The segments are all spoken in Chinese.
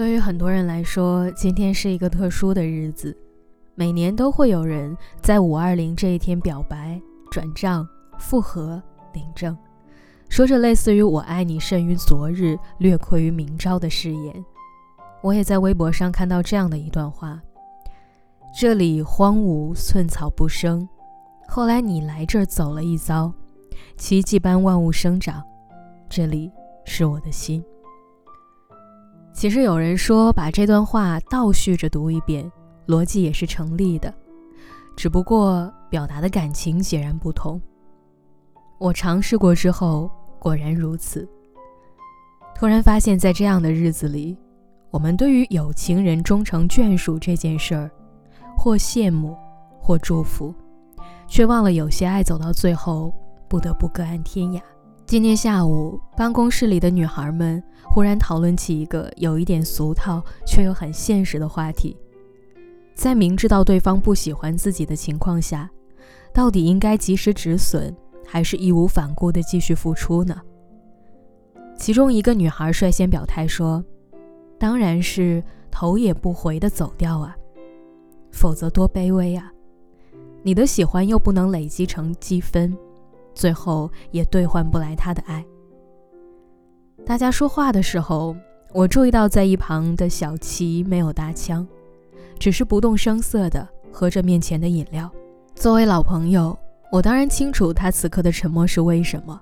对于很多人来说，今天是一个特殊的日子。每年都会有人在五二零这一天表白、转账、复合、领证，说着类似于“我爱你胜于昨日，略亏于明朝”的誓言。我也在微博上看到这样的一段话：这里荒芜，寸草不生。后来你来这儿走了一遭，奇迹般万物生长。这里是我的心。其实有人说，把这段话倒叙着读一遍。逻辑也是成立的，只不过表达的感情截然不同。我尝试过之后，果然如此。突然发现，在这样的日子里，我们对于有情人终成眷属这件事儿，或羡慕，或祝福，却忘了有些爱走到最后，不得不各安天涯。今天下午，办公室里的女孩们忽然讨论起一个有一点俗套却又很现实的话题。在明知道对方不喜欢自己的情况下，到底应该及时止损，还是义无反顾地继续付出呢？其中一个女孩率先表态说：“当然是头也不回地走掉啊，否则多卑微啊！你的喜欢又不能累积成积分，最后也兑换不来他的爱。”大家说话的时候，我注意到在一旁的小齐没有搭腔。只是不动声色地喝着面前的饮料。作为老朋友，我当然清楚他此刻的沉默是为什么。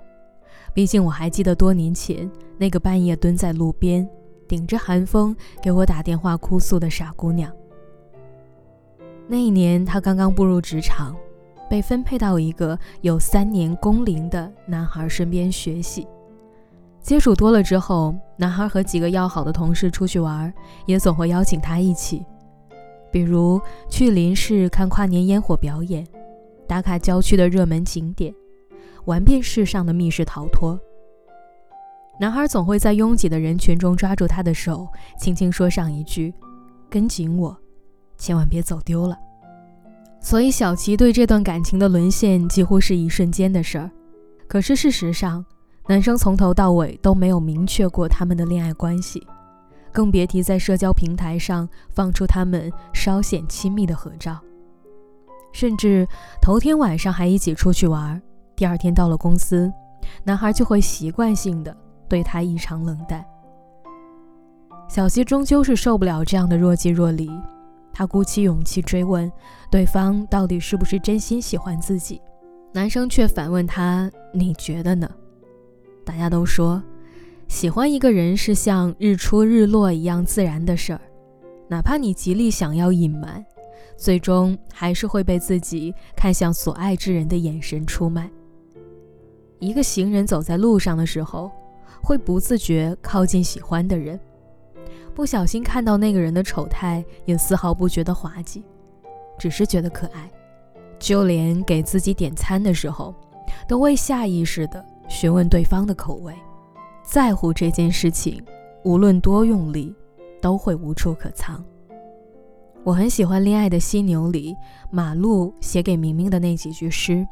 毕竟我还记得多年前那个半夜蹲在路边，顶着寒风给我打电话哭诉的傻姑娘。那一年，她刚刚步入职场，被分配到一个有三年工龄的男孩身边学习。接触多了之后，男孩和几个要好的同事出去玩，也总会邀请他一起。比如去林市看跨年烟火表演，打卡郊区的热门景点，玩遍世上的密室逃脱。男孩总会在拥挤的人群中抓住她的手，轻轻说上一句：“跟紧我，千万别走丢了。”所以小齐对这段感情的沦陷几乎是一瞬间的事儿。可是事实上，男生从头到尾都没有明确过他们的恋爱关系。更别提在社交平台上放出他们稍显亲密的合照，甚至头天晚上还一起出去玩，第二天到了公司，男孩就会习惯性的对他异常冷淡。小希终究是受不了这样的若即若离，他鼓起勇气追问对方到底是不是真心喜欢自己，男生却反问他：“你觉得呢？”大家都说。喜欢一个人是像日出日落一样自然的事儿，哪怕你极力想要隐瞒，最终还是会被自己看向所爱之人的眼神出卖。一个行人走在路上的时候，会不自觉靠近喜欢的人，不小心看到那个人的丑态，也丝毫不觉得滑稽，只是觉得可爱。就连给自己点餐的时候，都会下意识地询问对方的口味。在乎这件事情，无论多用力，都会无处可藏。我很喜欢《恋爱的犀牛》里马路写给明明的那几句诗：“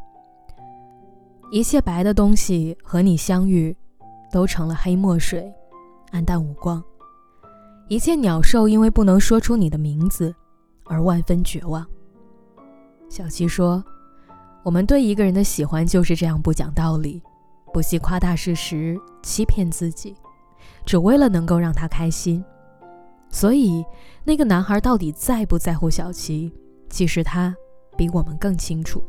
一切白的东西和你相遇，都成了黑墨水，暗淡无光。一切鸟兽因为不能说出你的名字，而万分绝望。”小七说：“我们对一个人的喜欢就是这样不讲道理。”不惜夸大事实，欺骗自己，只为了能够让他开心。所以，那个男孩到底在不在乎小琪，其实他比我们更清楚。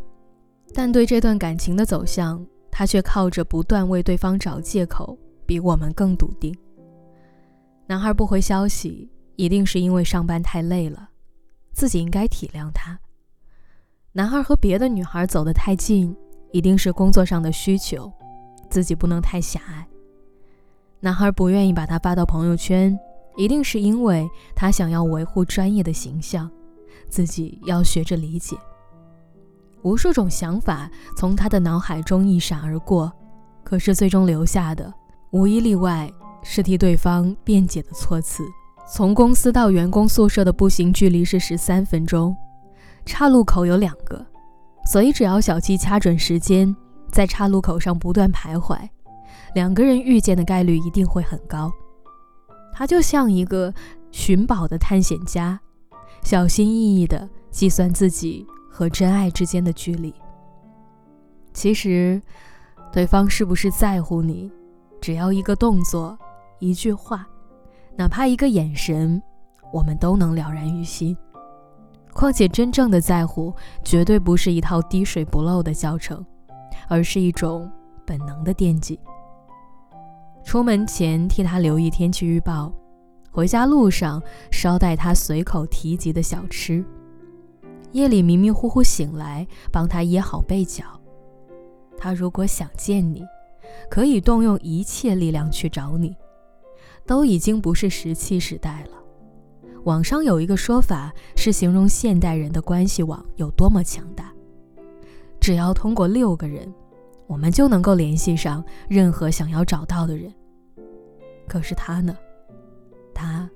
但对这段感情的走向，他却靠着不断为对方找借口，比我们更笃定。男孩不回消息，一定是因为上班太累了，自己应该体谅他。男孩和别的女孩走得太近，一定是工作上的需求。自己不能太狭隘。男孩不愿意把他发到朋友圈，一定是因为他想要维护专业的形象，自己要学着理解。无数种想法从他的脑海中一闪而过，可是最终留下的，无一例外是替对方辩解的措辞。从公司到员工宿舍的步行距离是十三分钟，岔路口有两个，所以只要小七掐准时间。在岔路口上不断徘徊，两个人遇见的概率一定会很高。他就像一个寻宝的探险家，小心翼翼地计算自己和真爱之间的距离。其实，对方是不是在乎你，只要一个动作、一句话，哪怕一个眼神，我们都能了然于心。况且，真正的在乎绝对不是一套滴水不漏的教程，而是一种本能的惦记。出门前替他留意天气预报，回家路上捎带他随口提及的小吃，夜里迷迷糊糊醒来帮他掖好被角。他如果想见你，可以动用一切力量去找你。都已经不是石器时代了。网上有一个说法是形容现代人的关系网有多么强大，只要通过六个人。我们就能够联系上任何想要找到的人。可是他呢？他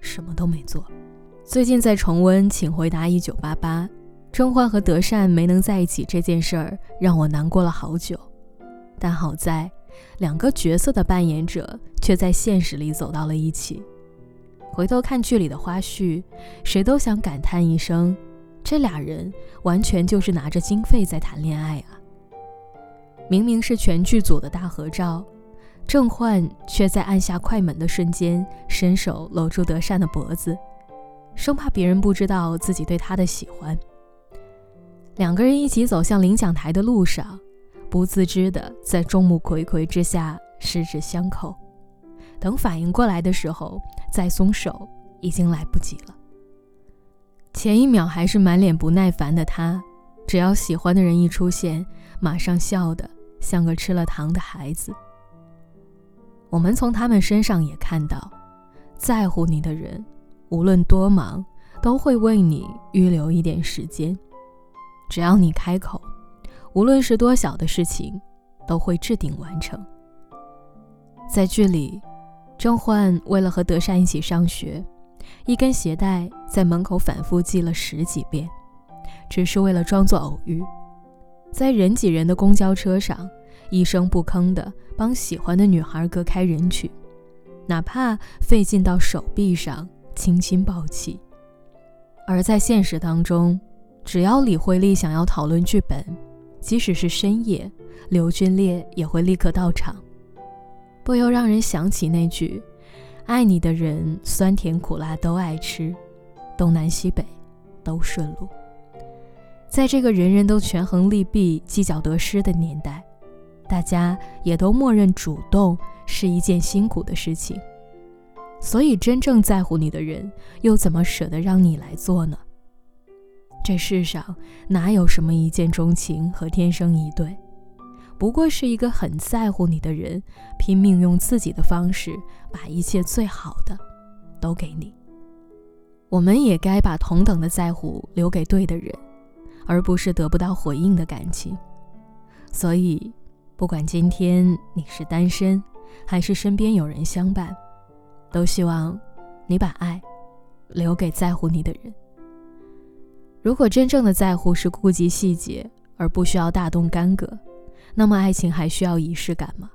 什么都没做。最近在重温《请回答一九八八》，甄嬛和德善没能在一起这件事儿让我难过了好久。但好在，两个角色的扮演者却在现实里走到了一起。回头看剧里的花絮，谁都想感叹一声：这俩人完全就是拿着经费在谈恋爱啊！明明是全剧组的大合照，郑焕却在按下快门的瞬间，伸手搂住德善的脖子，生怕别人不知道自己对他的喜欢。两个人一起走向领奖台的路上，不自知的在众目睽睽之下十指相扣。等反应过来的时候，再松手已经来不及了。前一秒还是满脸不耐烦的他，只要喜欢的人一出现，马上笑的。像个吃了糖的孩子。我们从他们身上也看到，在乎你的人，无论多忙，都会为你预留一点时间。只要你开口，无论是多小的事情，都会置顶完成。在剧里，郑焕为了和德善一起上学，一根鞋带在门口反复系了十几遍，只是为了装作偶遇。在人挤人的公交车上，一声不吭地帮喜欢的女孩隔开人群，哪怕费劲到手臂上轻轻抱起。而在现实当中，只要李慧丽想要讨论剧本，即使是深夜，刘俊烈也会立刻到场，不由让人想起那句：“爱你的人，酸甜苦辣都爱吃，东南西北都顺路。”在这个人人都权衡利弊、计较得失的年代，大家也都默认主动是一件辛苦的事情。所以，真正在乎你的人，又怎么舍得让你来做呢？这世上哪有什么一见钟情和天生一对？不过是一个很在乎你的人，拼命用自己的方式，把一切最好的都给你。我们也该把同等的在乎留给对的人。而不是得不到回应的感情，所以，不管今天你是单身，还是身边有人相伴，都希望你把爱留给在乎你的人。如果真正的在乎是顾及细节，而不需要大动干戈，那么爱情还需要仪式感吗？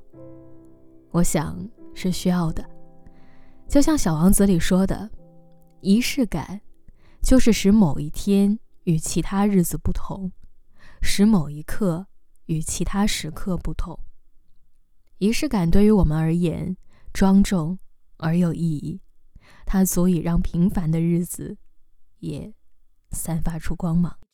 我想是需要的。就像《小王子》里说的，仪式感就是使某一天。与其他日子不同，使某一刻与其他时刻不同。仪式感对于我们而言庄重而有意义，它足以让平凡的日子也散发出光芒。